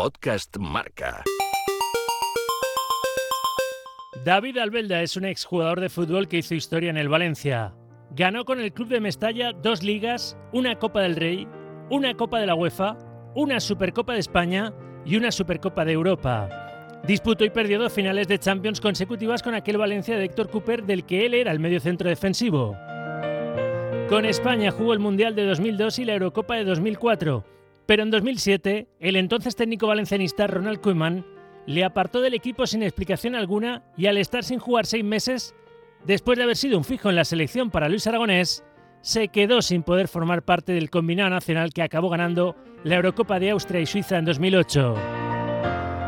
Podcast Marca. David Albelda es un exjugador de fútbol que hizo historia en el Valencia. Ganó con el club de Mestalla dos ligas, una Copa del Rey, una Copa de la UEFA, una Supercopa de España y una Supercopa de Europa. Disputó y perdió dos finales de Champions consecutivas con aquel Valencia de Héctor Cooper del que él era el medio centro defensivo. Con España jugó el Mundial de 2002 y la Eurocopa de 2004, pero en 2007 el entonces técnico valencianista Ronald Koeman le apartó del equipo sin explicación alguna y al estar sin jugar seis meses, después de haber sido un fijo en la selección para Luis Aragonés, se quedó sin poder formar parte del combinado nacional que acabó ganando la Eurocopa de Austria y Suiza en 2008.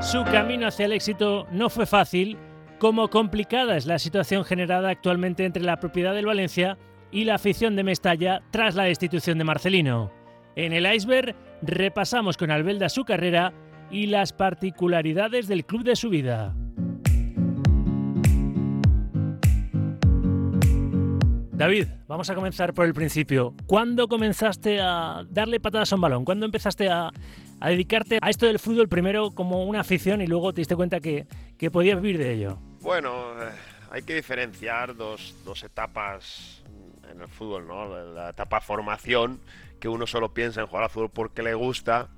Su camino hacia el éxito no fue fácil, como complicada es la situación generada actualmente entre la propiedad del Valencia y la afición de Mestalla tras la destitución de Marcelino. En el iceberg repasamos con Albelda su carrera y las particularidades del club de su vida. David, vamos a comenzar por el principio. ¿Cuándo comenzaste a darle patadas a un balón? ¿Cuándo empezaste a, dedicarte a esto del fútbol primero como una afición y luego te diste cuenta que, que podías vivir de ello? Bueno, eh, hay que diferenciar dos, dos etapas en el fútbol, ¿no? La etapa formación, que uno solo piensa en jugar al fútbol porque le gusta,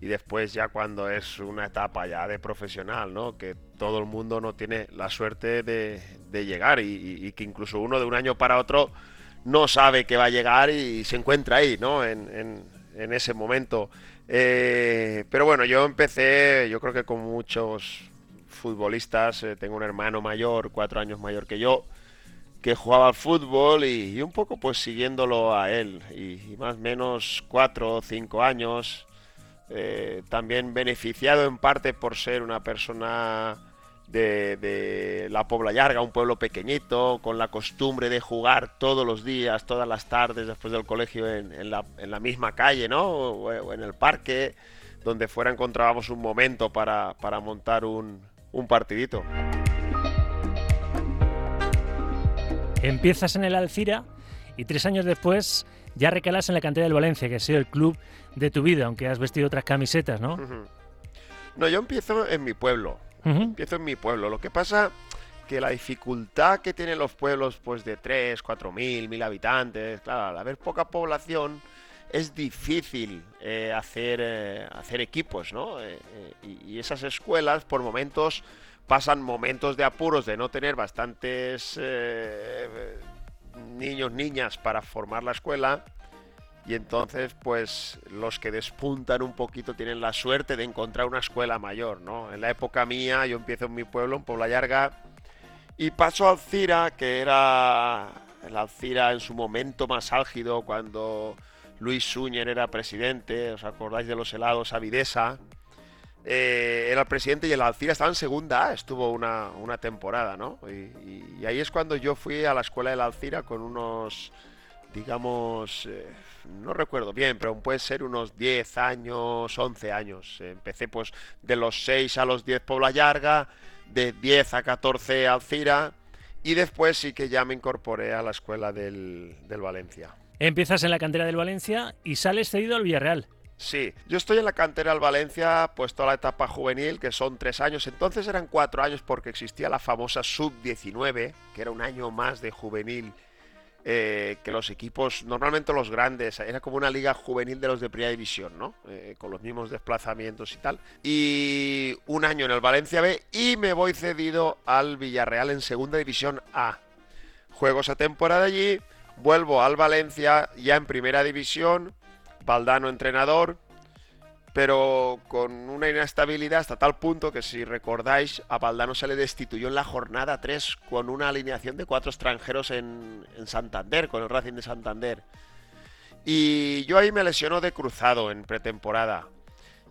y después ya cuando es una etapa ya de profesional, ¿no? Que todo el mundo no tiene la suerte de, llegar y, que incluso uno de un año para otro no sabe que va a llegar y se encuentra ahí, ¿no? En, ese momento. Eh, pero bueno, yo empecé, yo creo que con muchos futbolistas, eh, tengo un hermano mayor, cuatro años mayor que yo, que jugaba al fútbol y, un poco pues siguiéndolo a él, y, más o menos cuatro o cinco años eh, también beneficiado en parte por ser una persona de, la Pobla Llarga, un pueblo pequeñito, con la costumbre de jugar todos los días, todas las tardes después del colegio en, la, misma calle, ¿no? O, en el parque, donde fuera encontrábamos un momento para, montar un, un partidito. Empiezas en el Alcira y tres años después ya recalas en la cantera del Valencia, que ha sido el club de tu vida, aunque has vestido otras camisetas, ¿no? No, yo empiezo en mi pueblo. Empiezo en mi pueblo. Lo que pasa que la dificultad que tienen los pueblos pues de 3, 4 mil, mil habitantes, claro, al haber poca población es difícil eh, hacer, eh, hacer equipos, ¿no? Eh, y, esas escuelas por momentos pasan momentos de apuros de no tener bastantes niños, niñas para formar la escuela. Y entonces, pues los que despuntan un poquito tienen la suerte de encontrar una escuela mayor, ¿no? En la época mía, yo empiezo en mi pueblo, en Puebla Larga, y paso a Alcira, que era el Alcira en su momento más álgido, cuando Luis Suñer era presidente, ¿os acordáis de los helados Avidesa? Eh, era el presidente y el Alcira estaba en segunda estuvo una, temporada, ¿no? Y, ahí es cuando yo fui a la escuela del Alcira con unos, digamos, eh, no recuerdo bien, pero puede ser unos 10 años, 11 años. Empecé pues de los 6 a los 10 Pobla Larga, de 10 a 14 Alcira y después sí que ya me incorporé a la escuela del, del Valencia. Empiezas en la cantera del Valencia y sales cedido al Villarreal. Sí, yo estoy en la cantera del Valencia, pues toda la etapa juvenil, que son tres años. Entonces eran cuatro años porque existía la famosa sub-19, que era un año más de juvenil eh, que los equipos, normalmente los grandes, era como una liga juvenil de los de primera división, ¿no? Eh, con los mismos desplazamientos y tal. Y un año en el Valencia B y me voy cedido al Villarreal en segunda división A. Juego esa temporada allí, vuelvo al Valencia ya en primera división Valdano entrenador, pero con una inestabilidad hasta tal punto que si recordáis, a Valdano se le destituyó en la jornada 3 con una alineación de cuatro extranjeros en, en Santander, con el Racing de Santander. Y yo ahí me lesionó de cruzado en pretemporada.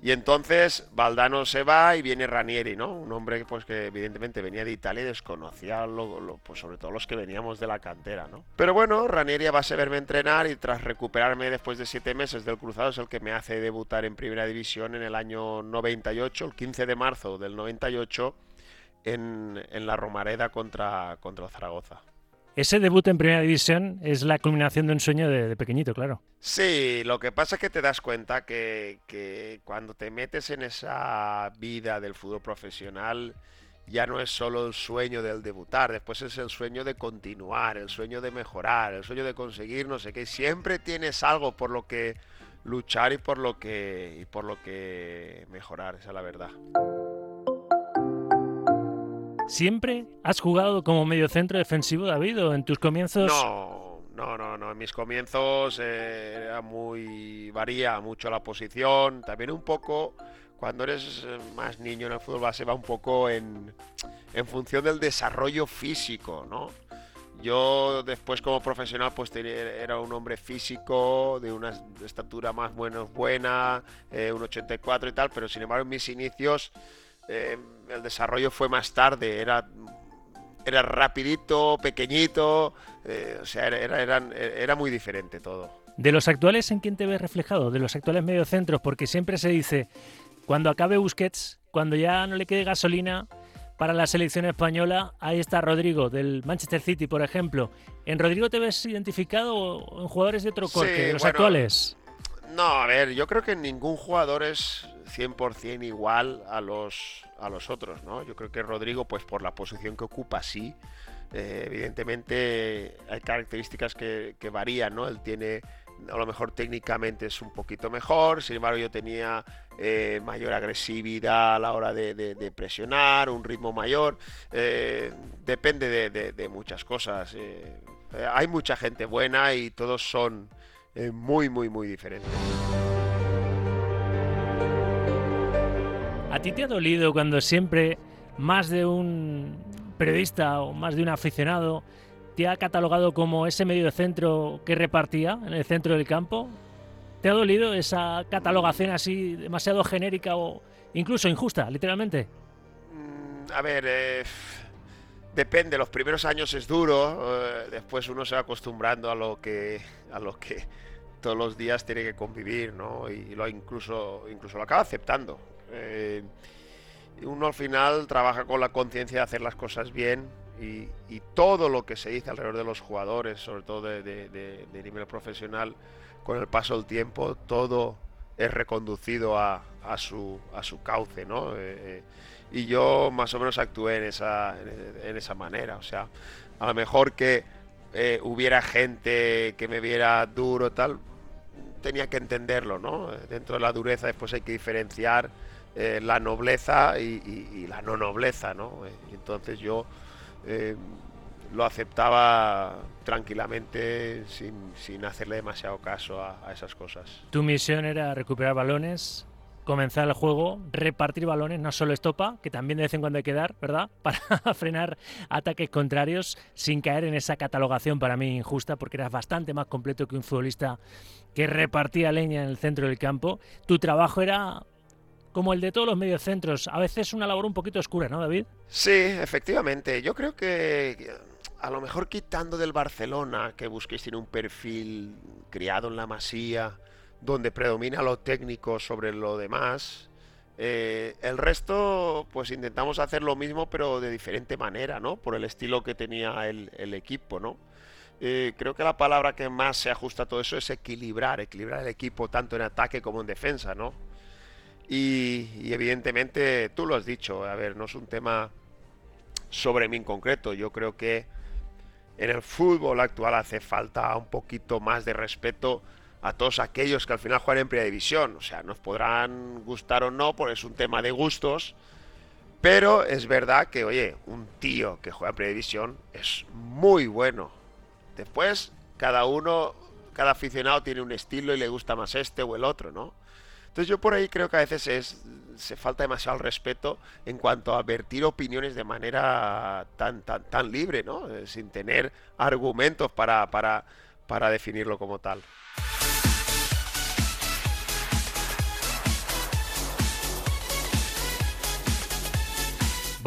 Y entonces Valdano se va y viene Ranieri, ¿no? Un hombre pues, que evidentemente venía de Italia y desconocía lo, pues, sobre todo los que veníamos de la cantera, ¿no? Pero bueno, Ranieri va a verme entrenar y tras recuperarme después de siete meses del cruzado es el que me hace debutar en Primera División en el año 98, el 15 de marzo del 98, en, en la Romareda contra, contra Zaragoza. Ese debut en Primera División es la culminación de un sueño de, pequeñito, claro. Sí, lo que pasa es que te das cuenta que, que cuando te metes en esa vida del fútbol profesional, ya no es solo el sueño del debutar, después es el sueño de continuar, el sueño de mejorar, el sueño de conseguir no sé qué. Siempre tienes algo por lo que luchar y por lo que, y por lo que mejorar, esa es la verdad. ¿Siempre has jugado como medio centro defensivo, David, o en tus comienzos? No, no, no, no. En mis comienzos eh, era muy. varía mucho la posición. También un poco. Cuando eres eh, más niño en el fútbol base va un poco en, en función del desarrollo físico, ¿no? Yo después como profesional pues era un hombre físico, de una estatura más bueno, buena, eh, un 84 y tal, pero sin embargo en mis inicios el desarrollo fue más tarde, era, era rapidito, pequeñito, eh, o sea, era, era, muy diferente todo. ¿De los actuales en quién te ves reflejado? De los actuales mediocentros, porque siempre se dice, cuando acabe Busquets, cuando ya no le quede gasolina para la selección española, ahí está Rodrigo, del Manchester City, por ejemplo. ¿En Rodrigo te ves identificado en jugadores de otro corte, de los actuales? No, a ver, yo creo que ningún jugador es 100% igual a los, a los otros, ¿no? Yo creo que Rodrigo, pues por la posición que ocupa, sí. Eh, evidentemente hay características que, varían, ¿no? Él tiene, a lo mejor técnicamente es un poquito mejor, sin embargo yo tenía eh, mayor agresividad a la hora de, presionar, un ritmo mayor, eh, depende de, muchas cosas. hay mucha gente buena y todos son muy, muy, muy diferentes. ¿A ti te ha dolido cuando siempre más de un periodista o más de un aficionado te ha catalogado como ese medio centro que repartía en el centro del campo? ¿Te ha dolido esa catalogación así demasiado genérica o incluso injusta, literalmente? Mm, a ver, eh, depende. Los primeros años es duro. Eh, después uno se va acostumbrando a lo que a lo que todos los días tiene que convivir, ¿no? Y lo incluso incluso lo acaba aceptando. Eh, uno al final trabaja con la conciencia de hacer las cosas bien y, todo lo que se dice alrededor de los jugadores, sobre todo de, nivel profesional, con el paso del tiempo, todo es reconducido a, su, cauce, ¿no? Eh, eh, y yo más o menos actué en esa, manera, o sea, a lo mejor que hubiera gente que me viera duro, tal, tenía que entenderlo, ¿no? Dentro de la dureza después hay que diferenciar eh, la nobleza y, la no nobleza, ¿no? Eh, entonces yo eh, lo aceptaba tranquilamente sin, hacerle demasiado caso a, esas cosas. Tu misión era recuperar balones, comenzar el juego, repartir balones, no solo estopa, que también de vez en cuando hay que dar, ¿verdad? Para frenar ataques contrarios sin caer en esa catalogación para mí injusta, porque eras bastante más completo que un futbolista que repartía leña en el centro del campo. Tu trabajo era como el de todos los mediocentros. A veces una labor un poquito oscura, ¿no, David? Sí, efectivamente. Yo creo que a lo mejor quitando del Barcelona, que busquéis tiene un perfil criado en la masía, donde predomina lo técnico sobre lo demás. Eh, el resto, pues intentamos hacer lo mismo, pero de diferente manera, ¿no? Por el estilo que tenía el, equipo, ¿no? Eh, creo que la palabra que más se ajusta a todo eso es equilibrar, equilibrar el equipo tanto en ataque como en defensa, ¿no? Y, evidentemente, tú lo has dicho, a ver, no es un tema sobre mí en concreto. Yo creo que en el fútbol actual hace falta un poquito más de respeto a todos aquellos que al final juegan en primera división. O sea, nos podrán gustar o no, porque es un tema de gustos. Pero es verdad que, oye, un tío que juega en primera división es muy bueno. Después, cada uno, cada aficionado tiene un estilo y le gusta más este o el otro, ¿no? Entonces yo por ahí creo que a veces es, se falta demasiado respeto en cuanto a vertir opiniones de manera tan, tan, tan libre, ¿no? Eh, sin tener argumentos para, para, para definirlo como tal.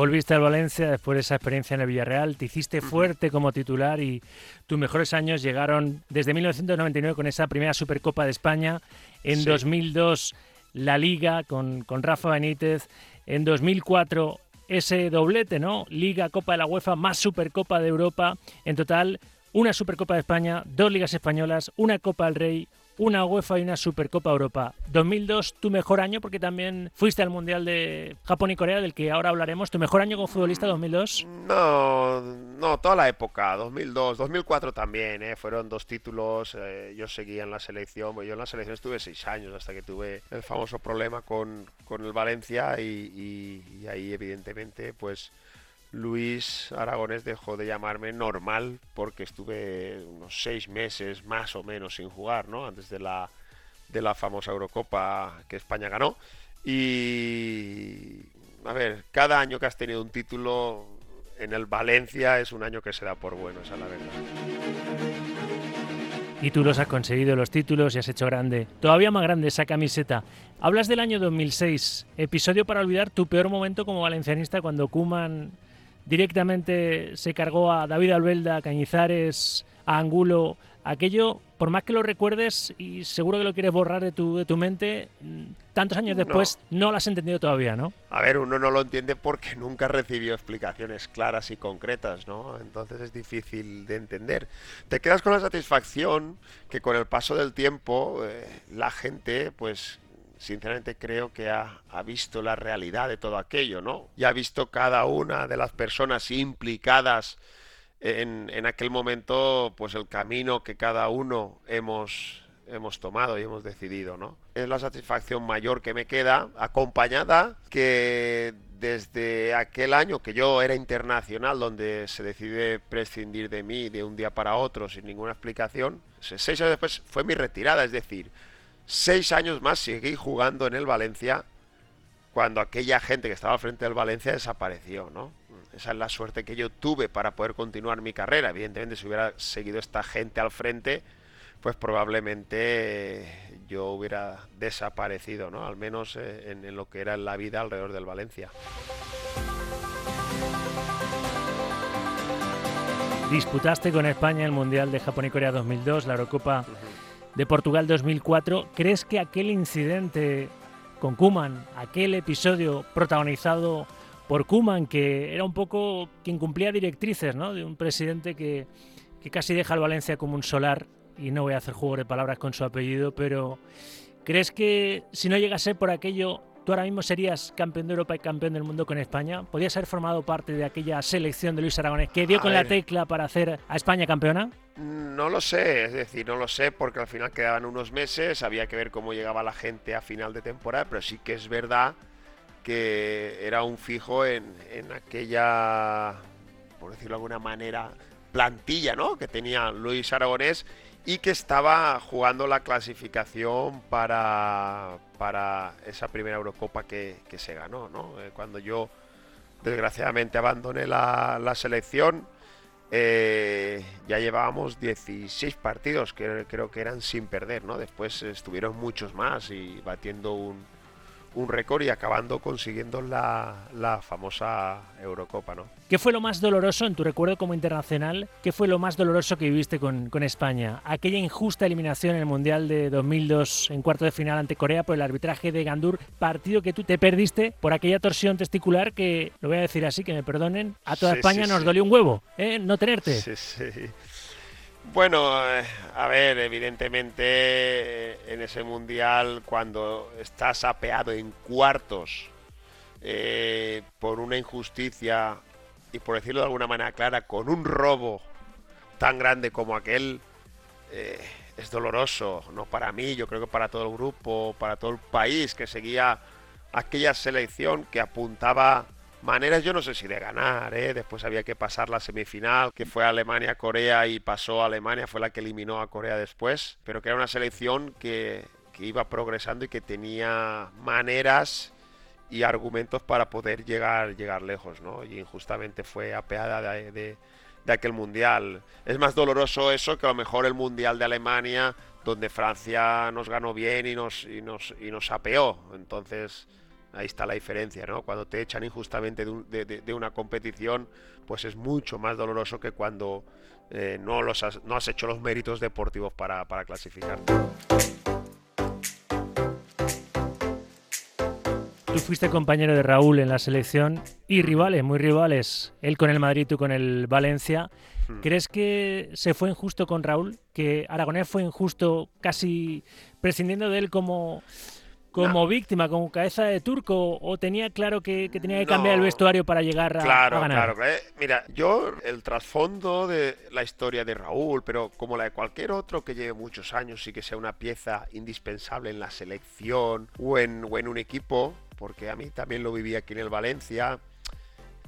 Volviste al Valencia después de esa experiencia en el Villarreal, te hiciste fuerte como titular y tus mejores años llegaron desde 1999 con esa primera Supercopa de España, en 2002 la Liga con, con Rafa Benítez, en 2004 ese doblete, ¿no? Liga, Copa de la UEFA, más Supercopa de Europa. En total, una Supercopa de España, dos Ligas Españolas, una Copa del Rey, una UEFA y una Supercopa Europa. 2002, tu mejor año, porque también fuiste al Mundial de Japón y Corea, del que ahora hablaremos. ¿Tu mejor año como futbolista, 2002? No, no, toda la época, 2002, 2004 también, ¿eh? fueron dos títulos. Eh, yo seguía en la selección, yo en la selección estuve seis años hasta que tuve el famoso problema con, con el Valencia y, y ahí evidentemente pues Luis Aragones dejó de llamarme normal porque estuve unos seis meses más o menos sin jugar, ¿no? Antes de la, de la famosa Eurocopa que España ganó. Y, a ver, cada año que has tenido un título en el Valencia es un año que se da por bueno, esa es la verdad. Y tú los has conseguido, los títulos, y has hecho grande. Todavía más grande esa camiseta. Hablas del año 2006, episodio para olvidar tu peor momento como valencianista cuando Kuman directamente se cargó a David Albelda, a Cañizares, a Angulo. Aquello, por más que lo recuerdes y seguro que lo quieres borrar de tu, de tu mente, tantos años después no. lo has entendido todavía, ¿no? A ver, uno no lo entiende porque nunca recibió explicaciones claras y concretas, ¿no? Entonces es difícil de entender. Te quedas con la satisfacción que con el paso del tiempo eh, la gente, pues sinceramente creo que ha, visto la realidad de todo aquello, ¿no? Y ha visto cada una de las personas implicadas en, en, aquel momento, pues el camino que cada uno hemos, hemos tomado y hemos decidido, ¿no? Es la satisfacción mayor que me queda, acompañada que desde aquel año que yo era internacional, donde se decide prescindir de mí de un día para otro sin ninguna explicación, seis años después fue mi retirada, es decir, seis años más seguí jugando en el Valencia cuando aquella gente que estaba al frente del Valencia desapareció, ¿no? Esa es la suerte que yo tuve para poder continuar mi carrera. Evidentemente, si hubiera seguido esta gente al frente, pues probablemente yo hubiera desaparecido, ¿no? Al menos eh, en, en lo que era la vida alrededor del Valencia. Disputaste con España el Mundial de Japón y Corea 2002, la Eurocopa de Portugal 2004. ¿Crees que aquel incidente con Kuman, aquel episodio protagonizado por Kuman, que era un poco quien cumplía directrices ¿no? de un presidente que, que casi deja al Valencia como un solar, y no voy a hacer juego de palabras con su apellido, pero ¿crees que si no llegase por aquello ¿Tú ahora mismo serías campeón de Europa y campeón del mundo con España? ¿Podrías haber formado parte de aquella selección de Luis Aragonés que dio con la tecla para hacer a España campeona? No lo sé, es decir, no lo sé porque al final quedaban unos meses, había que ver cómo llegaba la gente a final de temporada, pero sí que es verdad que era un fijo en, en aquella, por decirlo de alguna manera, plantilla ¿no? que tenía Luis Aragonés y que estaba jugando la clasificación para, para esa primera Eurocopa que, se ganó. ¿no? Eh, cuando yo desgraciadamente abandoné la, la selección, eh, ya llevábamos 16 partidos que creo que eran sin perder. ¿no? Después estuvieron muchos más y batiendo un, un récord y acabando consiguiendo la, famosa Eurocopa, ¿no? ¿Qué fue lo más doloroso en tu recuerdo como internacional? ¿Qué fue lo más doloroso que viviste con, España? Aquella injusta eliminación en el Mundial de 2002 en cuarto de final ante Corea por el arbitraje de Gandur, partido que tú te perdiste por aquella torsión testicular que, lo voy a decir así, que me perdonen, a toda España nos dolió un huevo, ¿eh? No tenerte. Sí, sí. Bueno, eh, a ver, evidentemente eh, en ese mundial cuando estás apeado en cuartos eh, por una injusticia y por decirlo de alguna manera clara, con un robo tan grande como aquel, es doloroso, no para mí, yo creo que para todo el grupo, para todo el país que seguía aquella selección que apuntaba maneras, yo no sé si de ganar, ¿eh? después había que pasar la semifinal, que fue Alemania-Corea y pasó a Alemania, fue la que eliminó a Corea después, pero que era una selección que, iba progresando y que tenía maneras y argumentos para poder llegar, llegar lejos, ¿no? Y injustamente fue apeada de, de, aquel mundial. Es más doloroso eso que a lo mejor el mundial de Alemania, donde Francia nos ganó bien y nos, y nos, y nos apeó. Entonces, Ahí está la diferencia, ¿no? Cuando te echan injustamente de, una competición, pues es mucho más doloroso que cuando eh, no, los has, no has hecho los méritos deportivos para, para clasificarte. Tu fuiste compañero de Raúl en la selección y rivales, muy rivales, él con el Madrid, tú con el Valencia. Hmm. ¿Crees que se fue injusto con Raúl? ¿Que Aragonés fue injusto casi prescindiendo de él como como víctima, como cabeza de turco, o tenía claro que, tenía que cambiar el vestuario para llegar a, claro, ganar? Claro, eh, mira, yo el trasfondo de la historia de Raúl, pero como la de cualquier otro que lleve muchos años y que sea una pieza indispensable en la selección o en, o en un equipo, porque a mí también lo viví aquí en el Valencia,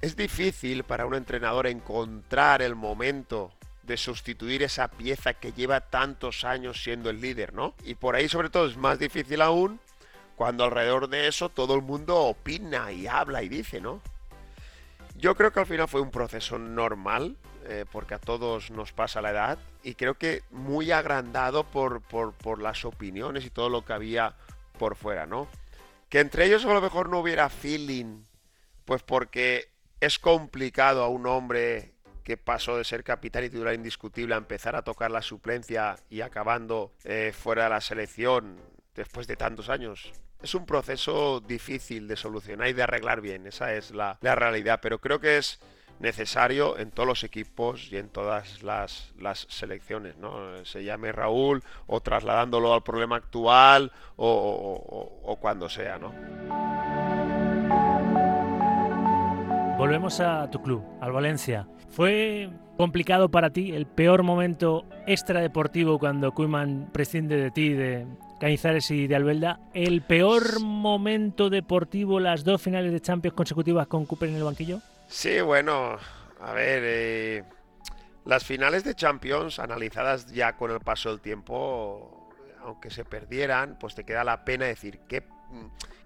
es difícil para un entrenador encontrar el momento de sustituir esa pieza que lleva tantos años siendo el líder, ¿no? Y por ahí sobre todo es más difícil aún cuando alrededor de eso todo el mundo opina y habla y dice, ¿no? Yo creo que al final fue un proceso normal, eh, porque a todos nos pasa la edad, y creo que muy agrandado por, por, las opiniones y todo lo que había por fuera, ¿no? Que entre ellos a lo mejor no hubiera feeling, pues porque es complicado a un hombre que pasó de ser capitán y titular indiscutible a empezar a tocar la suplencia y acabando eh, fuera de la selección después de tantos años es un proceso difícil de solucionar y de arreglar bien, esa es la, realidad, pero creo que es necesario en todos los equipos y en todas las, selecciones, ¿no? Se llame Raúl o trasladándolo al problema actual o, cuando sea, ¿no? Volvemos a tu club, al Valencia. ¿Fue complicado para ti el peor momento extradeportivo cuando Kuhlman prescinde de ti, de, Cañizares y de Albelda. ¿El peor momento deportivo, las dos finales de Champions consecutivas con Cooper en el banquillo? Sí, bueno, a ver, eh, las finales de Champions analizadas ya con el paso del tiempo, aunque se perdieran, pues te queda la pena decir qué,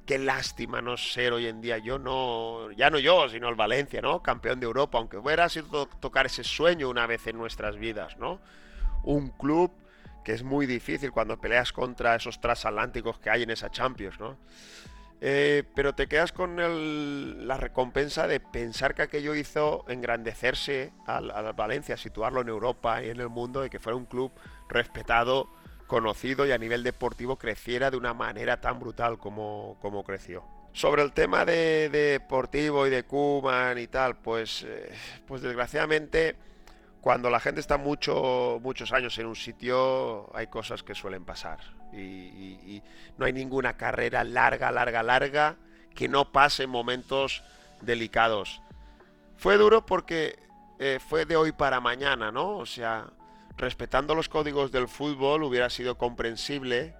qué lástima no ser hoy en día. Yo no, ya no yo, sino el Valencia, ¿no? Campeón de Europa, aunque hubiera sido tocar ese sueño una vez en nuestras vidas, ¿no? Un club que es muy difícil cuando peleas contra esos transatlánticos que hay en esa Champions, ¿no? Eh, pero te quedas con la recompensa de pensar que aquello hizo engrandecerse al, Valencia, situarlo en Europa y en el mundo, y que fuera un club respetado, conocido y a nivel deportivo creciera de una manera tan brutal como, como creció. Sobre el tema de, deportivo y de Kuman y tal, pues, eh, pues desgraciadamente cuando la gente está mucho, muchos años en un sitio, hay cosas que suelen pasar. Y, no hay ninguna carrera larga, larga, larga que no pase momentos delicados. Fue duro porque eh, fue de hoy para mañana, ¿no? O sea, respetando los códigos del fútbol hubiera sido comprensible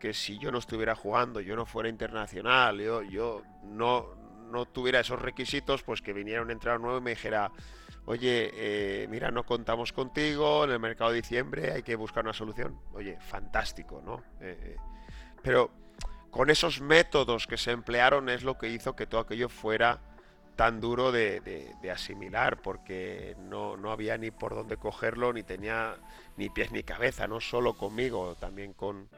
que si yo no estuviera jugando, yo no fuera internacional, yo, yo no, no tuviera esos requisitos, pues que viniera un entrenador nuevo y me dijera, oye, eh, mira, no contamos contigo, en el mercado de diciembre hay que buscar una solución. Oye, fantástico, ¿no? Eh, eh, pero con esos métodos que se emplearon es lo que hizo que todo aquello fuera tan duro de, asimilar, porque no, había ni por dónde cogerlo, ni tenía ni pies ni cabeza, no solo conmigo, también con,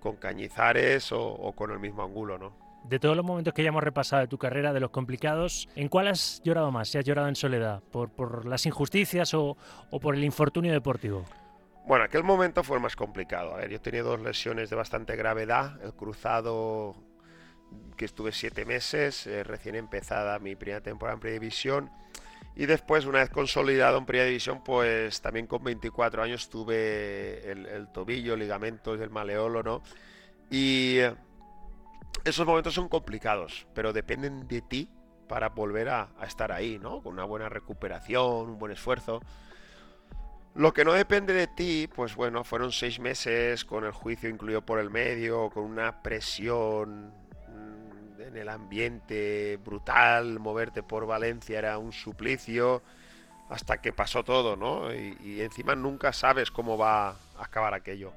con Cañizares o, o con el mismo Angulo, ¿no? De todos los momentos que ya hemos repasado de tu carrera, de los complicados, ¿en cuál has llorado más? ¿Si has llorado en soledad? ¿Por, por las injusticias o, por el infortunio deportivo? Bueno, aquel momento fue el más complicado. A ver, yo tenía dos lesiones de bastante gravedad. El cruzado, que estuve siete meses, eh, recién empezada mi primera temporada en Predivisión. Y después, una vez consolidado en Primera División, pues también con 24 años tuve el, el tobillo, ligamentos del maleolo, ¿no? Y esos momentos son complicados, pero dependen de ti para volver a, estar ahí, ¿no? Con una buena recuperación, un buen esfuerzo. Lo que no depende de ti, pues bueno, fueron seis meses con el juicio incluido por el medio, con una presión mm, en el ambiente brutal, moverte por Valencia era un suplicio, hasta que pasó todo, ¿no? Y, y encima nunca sabes cómo va a acabar aquello.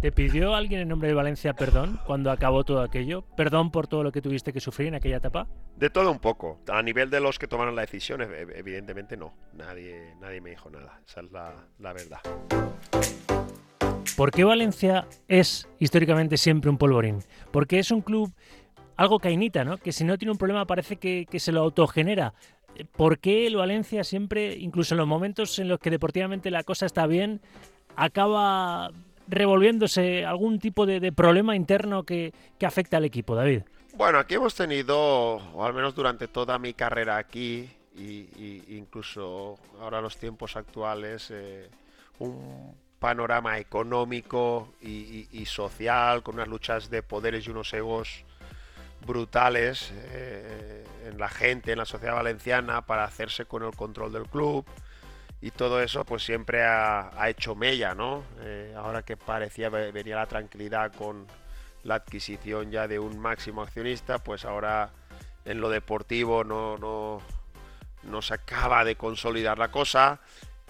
¿Te pidió alguien en nombre de Valencia perdón cuando acabó todo aquello? ¿Perdón por todo lo que tuviste que sufrir en aquella etapa? De todo un poco. A nivel de los que tomaron la decisión, evidentemente no. Nadie, nadie me dijo nada. Esa es la, verdad. ¿Por qué Valencia es históricamente siempre un polvorín? Porque es un club algo cainita, ¿no? Que si no tiene un problema parece que, que se lo autogenera. ¿Por qué el Valencia siempre, incluso en los momentos en los que deportivamente la cosa está bien, acaba revolviéndose algún tipo de, problema interno que, afecta al equipo, David? Bueno, aquí hemos tenido, o al menos durante toda mi carrera aquí, y, incluso ahora los tiempos actuales, eh, un panorama económico y, social con unas luchas de poderes y unos egos brutales eh, en la gente, en la sociedad valenciana para hacerse con el control del club y todo eso pues siempre ha, hecho mella, ¿no? Eh, ahora que parecía venía la tranquilidad con la adquisición ya de un máximo accionista, pues ahora en lo deportivo no, no, no se acaba de consolidar la cosa,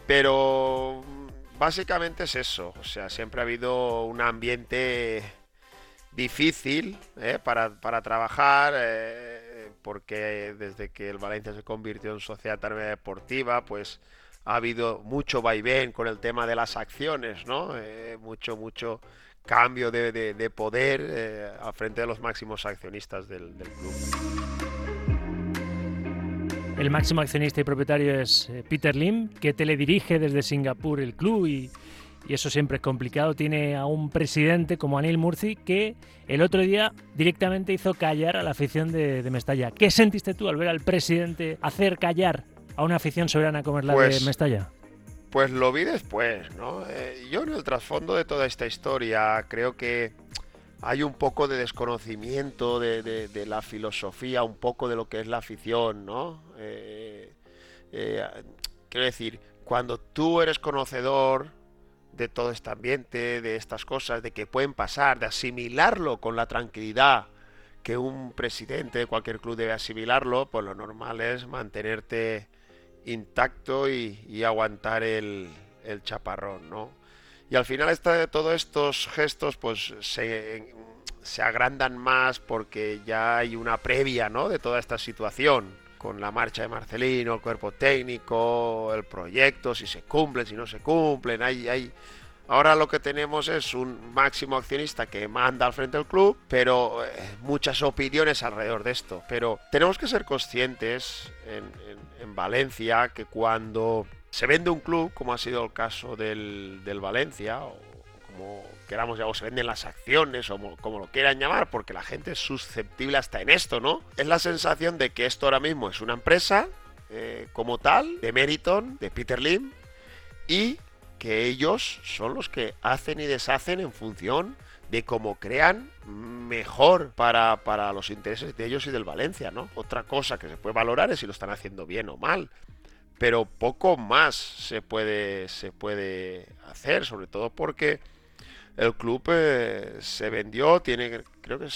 pero básicamente es eso, o sea, siempre ha habido un ambiente difícil ¿eh? para, trabajar, eh, porque desde que el Valencia se convirtió en sociedad deportiva, pues ha habido mucho vaivén con el tema de las acciones, ¿no? Eh, mucho, mucho cambio de, poder al frente de los máximos accionistas del club. El máximo accionista y propietario es eh, Peter Lim, que teledirige desde Singapur el club y, eso siempre es complicado. Tiene a un presidente como Anil Murci que el otro día directamente hizo callar a la afición de, Mestalla. ¿Qué sentiste tú al ver al presidente hacer callar a una afición soberana como es la de pues Mestalla? Pues lo vi después, ¿no? Eh, yo en el trasfondo de toda esta historia creo que hay un poco de desconocimiento de, la filosofía, un poco de lo que es la afición, ¿no? Eh, eh, quiero decir, cuando tú eres conocedor de todo este ambiente, de estas cosas, de que pueden pasar, de asimilarlo con la tranquilidad que un presidente de cualquier club debe asimilarlo, pues lo normal es mantenerte intacto y, aguantar el, chaparrón, ¿no? Y al final de todos estos gestos pues se, agrandan más porque ya hay una previa ¿no? de toda esta situación con la marcha de Marcelino, el cuerpo técnico, el proyecto, si se cumplen, si no se cumplen. Hay, hay... Ahora lo que tenemos es un máximo accionista que manda al frente del club, pero eh, muchas opiniones alrededor de esto. Pero tenemos que ser conscientes en Valencia que cuando se vende un club, como ha sido el caso del, Valencia, o como queramos o se venden las acciones, o como, lo quieran llamar, porque la gente es susceptible hasta en esto, ¿no? Es la sensación de que esto ahora mismo es una empresa eh, como tal, de Meriton, de Peter Lim, y que ellos son los que hacen y deshacen en función de cómo crean mejor para, para, los intereses de ellos y del Valencia, ¿no? Otra cosa que se puede valorar es si lo están haciendo bien o mal pero poco más se puede, se puede hacer, sobre todo porque el club eh, se vendió, tiene creo que el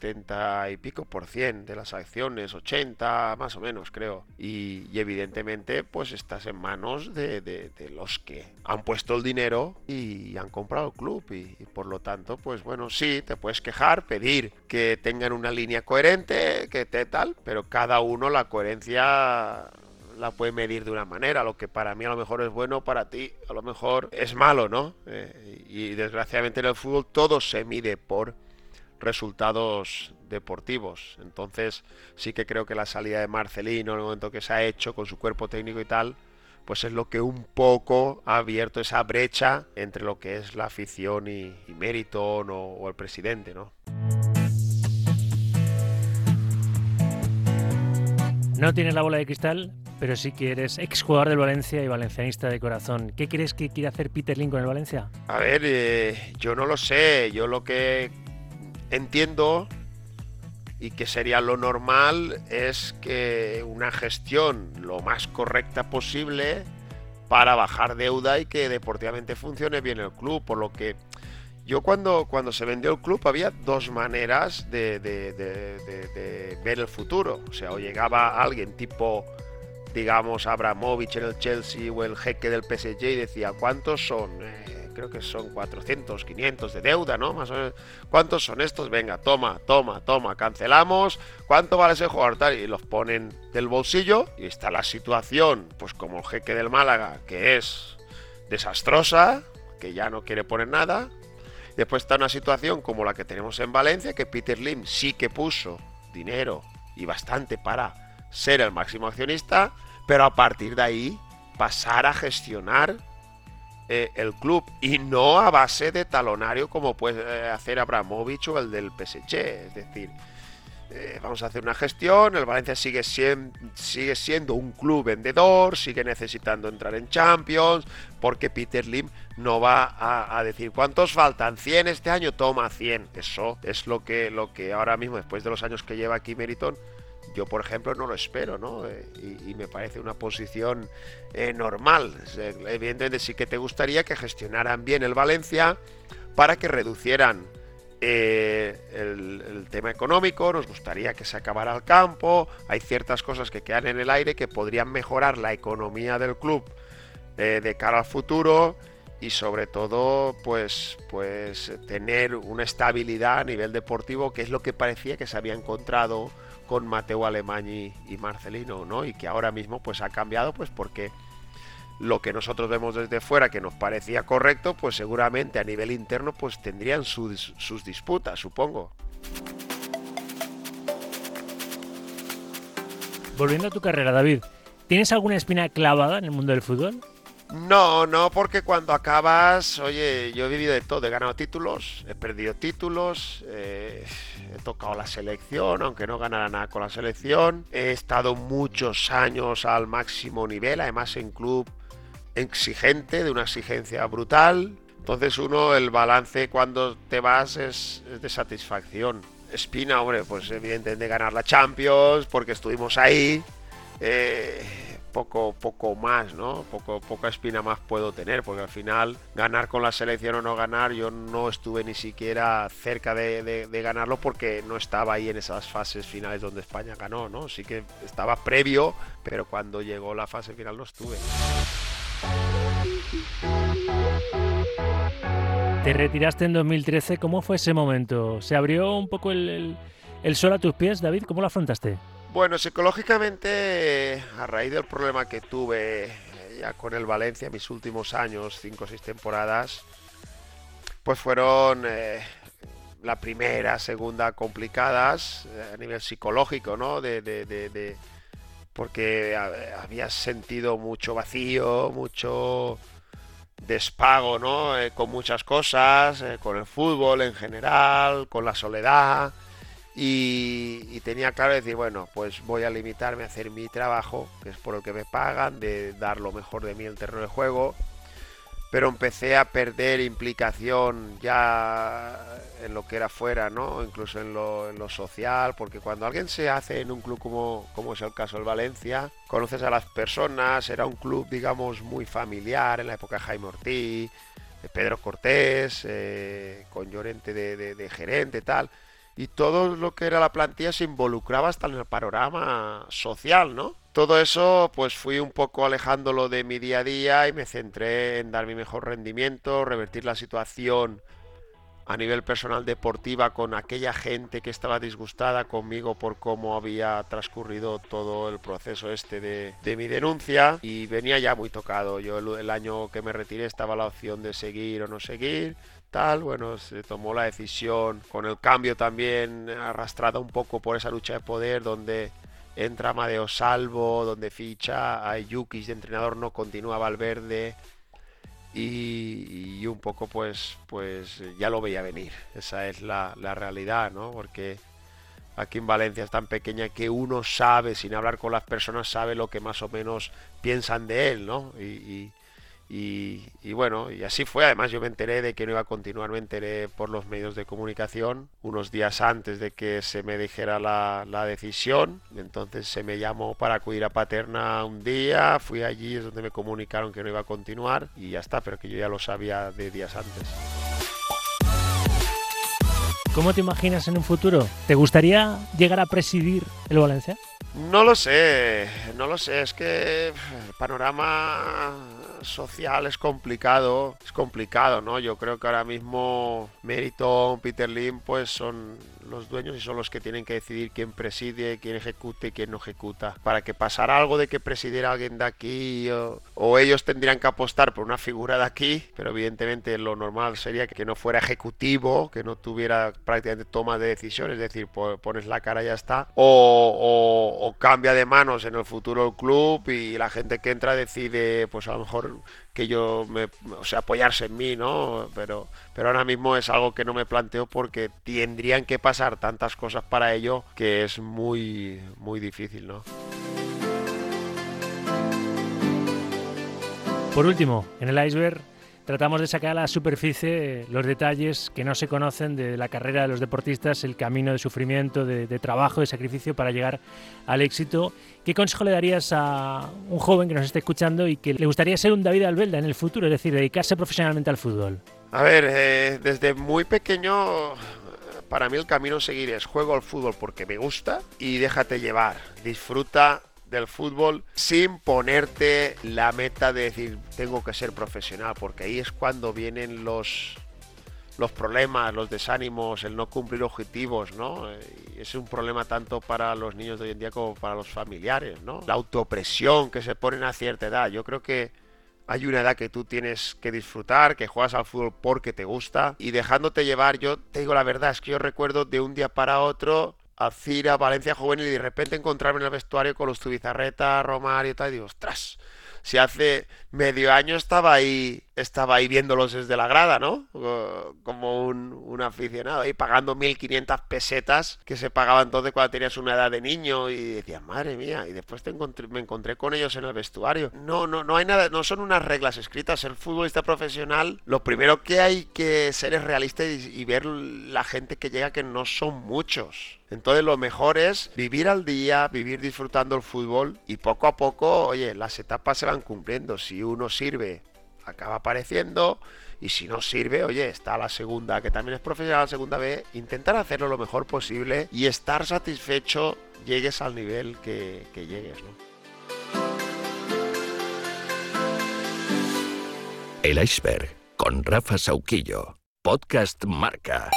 70 y pico por cien de las acciones, 80 más o menos creo, y, evidentemente pues estás en manos de, los que han puesto el dinero y han comprado el club y, y, por lo tanto pues bueno, sí, te puedes quejar, pedir que tengan una línea coherente, que te tal, pero cada uno la coherencia la puede medir de una manera. Lo que para mí a lo mejor es bueno, para ti a lo mejor es malo, ¿no? Eh, y desgraciadamente en el fútbol todo se mide por resultados deportivos. Entonces sí que creo que la salida de Marcelino, en el momento que se ha hecho con su cuerpo técnico y tal, pues es lo que un poco ha abierto esa brecha entre lo que es la afición y, mérito o el presidente, ¿no? No tienes la bola de cristal, pero sí que eres exjugador del Valencia y valencianista de corazón. ¿Qué crees que quiere hacer Peter Lin con el Valencia? A ver, eh, yo no lo sé. Yo lo que entiendo y que sería lo normal es que una gestión lo más correcta posible para bajar deuda y que deportivamente funcione bien el club, por lo que yo cuando, cuando se vendió el club había dos maneras de, ver el futuro. O sea, o llegaba alguien tipo digamos, Abramovich en el Chelsea o el jeque del PSG y decía, ¿cuántos son? Eh, creo que son 400, 500 de deuda, ¿no? Más o menos. ¿Cuántos son estos? Venga, toma, toma, toma, cancelamos. ¿Cuánto vale ese jugador? Tal? Y los ponen del bolsillo y está la situación, pues como el jeque del Málaga, que es desastrosa, que ya no quiere poner nada. Después está una situación como la que tenemos en Valencia, que Peter Lim sí que puso dinero y bastante para ser el máximo accionista, pero a partir de ahí pasar a gestionar eh, el club y no a base de talonario como puede eh, hacer Abramovich o el del PSG. Es decir, eh, vamos a hacer una gestión, el Valencia sigue, sigue siendo un club vendedor, sigue necesitando entrar en Champions, porque Peter Lim no va a, decir cuántos faltan, 100 este año, toma 100. Eso es lo que, lo que ahora mismo, después de los años que lleva aquí Meriton, yo por ejemplo no lo espero, ¿no? Eh, y, me parece una posición eh, normal. Evidentemente sí que te gustaría que gestionaran bien el Valencia para que reducieran eh, el, tema económico, nos gustaría que se acabara el campo, hay ciertas cosas que quedan en el aire que podrían mejorar la economía del club de cara al futuro y sobre todo pues, pues tener una estabilidad a nivel deportivo que es lo que parecía que se había encontrado con Mateo Alemán y, y Marcelino, ¿no? Y que ahora mismo pues ha cambiado pues porque lo que nosotros vemos desde fuera que nos parecía correcto, pues seguramente a nivel interno pues tendrían sus, sus disputas, supongo. Volviendo a tu carrera, David, ¿tienes alguna espina clavada en el mundo del fútbol? No, no, porque cuando acabas, oye, yo he vivido de todo, he ganado títulos, he perdido títulos, eh, he tocado la selección, aunque no ganara nada con la selección, he estado muchos años al máximo nivel, además en club exigente, de una exigencia brutal. Entonces uno, el balance cuando te vas es, de satisfacción. Espina, hombre, pues evidentemente ganar la Champions, porque estuvimos ahí. Eh, poco, poco más, ¿no? Poco, poca espina más puedo tener, porque al final ganar con la selección o no ganar, yo no estuve ni siquiera cerca de, ganarlo porque no estaba ahí en esas fases finales donde España ganó, ¿no? Sí que estaba previo, pero cuando llegó la fase final no estuve. Te retiraste en 2013, ¿cómo fue ese momento? ¿Se abrió un poco el, sol a tus pies, David? ¿Cómo lo afrontaste? Bueno, psicológicamente, a raíz del problema que tuve eh, ya con el Valencia, mis últimos años, cinco o seis temporadas, pues fueron eh, la primera, segunda complicadas eh, a nivel psicológico, ¿no? de, porque había sentido mucho vacío, mucho despago, ¿no? Eh, con muchas cosas, con el fútbol en general, con la soledad. Y, tenía claro decir, bueno, pues voy a limitarme a hacer mi trabajo, que es por el que me pagan, de dar lo mejor de mí en el terreno de juego, pero empecé a perder implicación ya en lo que era fuera, ¿no? Incluso en lo, en lo, social, porque cuando alguien se hace en un club como, como es el caso del Valencia, conoces a las personas, era un club, digamos, muy familiar en la época de Jaime Ortiz, de Pedro Cortés, eh, con Llorente de, de, de gerente, tal y todo lo que era la plantilla se involucraba hasta en el panorama social, ¿no? Todo eso, pues fui un poco alejándolo de mi día a día y me centré en dar mi mejor rendimiento, revertir la situación a nivel personal deportiva con aquella gente que estaba disgustada conmigo por cómo había transcurrido todo el proceso este de, mi denuncia y venía ya muy tocado. Yo el, año que me retiré estaba la opción de seguir o no seguir tal, bueno, se tomó la decisión con el cambio también arrastrada un poco por esa lucha de poder donde entra Amadeo Salvo, donde ficha a Yukis de entrenador, no continúa Valverde y, y, un poco pues, pues ya lo veía venir, esa es la, la, realidad, ¿no? Porque aquí en Valencia es tan pequeña que uno sabe, sin hablar con las personas, sabe lo que más o menos piensan de él, ¿no? y, bueno, y así fue. Además, yo me enteré de que no iba a continuar, me enteré por los medios de comunicación unos días antes de que se me dijera la, la decisión. Entonces se me llamó para acudir a Paterna un día, fui allí, es donde me comunicaron que no iba a continuar y ya está, pero que yo ya lo sabía de días antes. ¿Cómo te imaginas en un futuro? ¿Te gustaría llegar a presidir el Valencia? No lo sé, no lo sé, es que el panorama social es complicado, es complicado, ¿no? Yo creo que ahora mismo Meriton, Peter Lim, pues son los dueños y son los que tienen que decidir quién preside, quién ejecute y quién no ejecuta. Para que pasara algo de que presidiera alguien de aquí o, ellos tendrían que apostar por una figura de aquí, pero evidentemente lo normal sería que no fuera ejecutivo, que no tuviera prácticamente toma de decisiones, es decir, pones la cara y ya está, o, o cambia de manos en el futuro el club y la gente que entra decide, pues a lo mejor que yo me, o sea, apoyarse en mí, ¿no? Pero, pero ahora mismo es algo que no me planteo porque tendrían que pasar tantas cosas para ello que es muy, muy difícil, ¿no? Por último, en el iceberg tratamos de sacar a la superficie los detalles que no se conocen de la carrera de los deportistas, el camino de sufrimiento, de, trabajo, de sacrificio para llegar al éxito. ¿Qué consejo le darías a un joven que nos esté escuchando y que le gustaría ser un David Albelda en el futuro, es decir, dedicarse profesionalmente al fútbol? A ver, eh, desde muy pequeño para mí el camino a seguir es juego al fútbol porque me gusta y déjate llevar, disfruta del fútbol sin ponerte la meta de decir tengo que ser profesional, porque ahí es cuando vienen los los problemas, los desánimos, el no cumplir objetivos, ¿no? Y es un problema tanto para los niños de hoy en día como para los familiares, ¿no? La autopresión que se ponen a cierta edad. Yo creo que hay una edad que tú tienes que disfrutar, que juegas al fútbol porque te gusta y dejándote llevar, yo te digo la verdad, es que yo recuerdo de un día para otro a Cira, Valencia Juvenil y de repente encontrarme en el vestuario con los Tubizarreta, Romario y tal, y digo, ostras, si hace medio año estaba ahí, estaba ahí viéndolos desde la grada, ¿no? Como un, aficionado, ahí pagando 1500 pesetas que se pagaba entonces cuando tenías una edad de niño y decías, madre mía, y después te me encontré con ellos en el vestuario. No, no, no hay nada, no son unas reglas escritas. El futbolista profesional, lo primero que hay que ser es realista y ver la gente que llega que no son muchos. Entonces lo mejor es vivir al día, vivir disfrutando el fútbol y poco a poco, oye, las etapas se van cumpliendo. Si uno sirve, acaba apareciendo y si no sirve, oye, está la segunda, que también es profesional, la segunda B, intentar hacerlo lo mejor posible y estar satisfecho llegues al nivel que, que llegues, ¿no? El iceberg con Rafa Sauquillo, podcast Marca.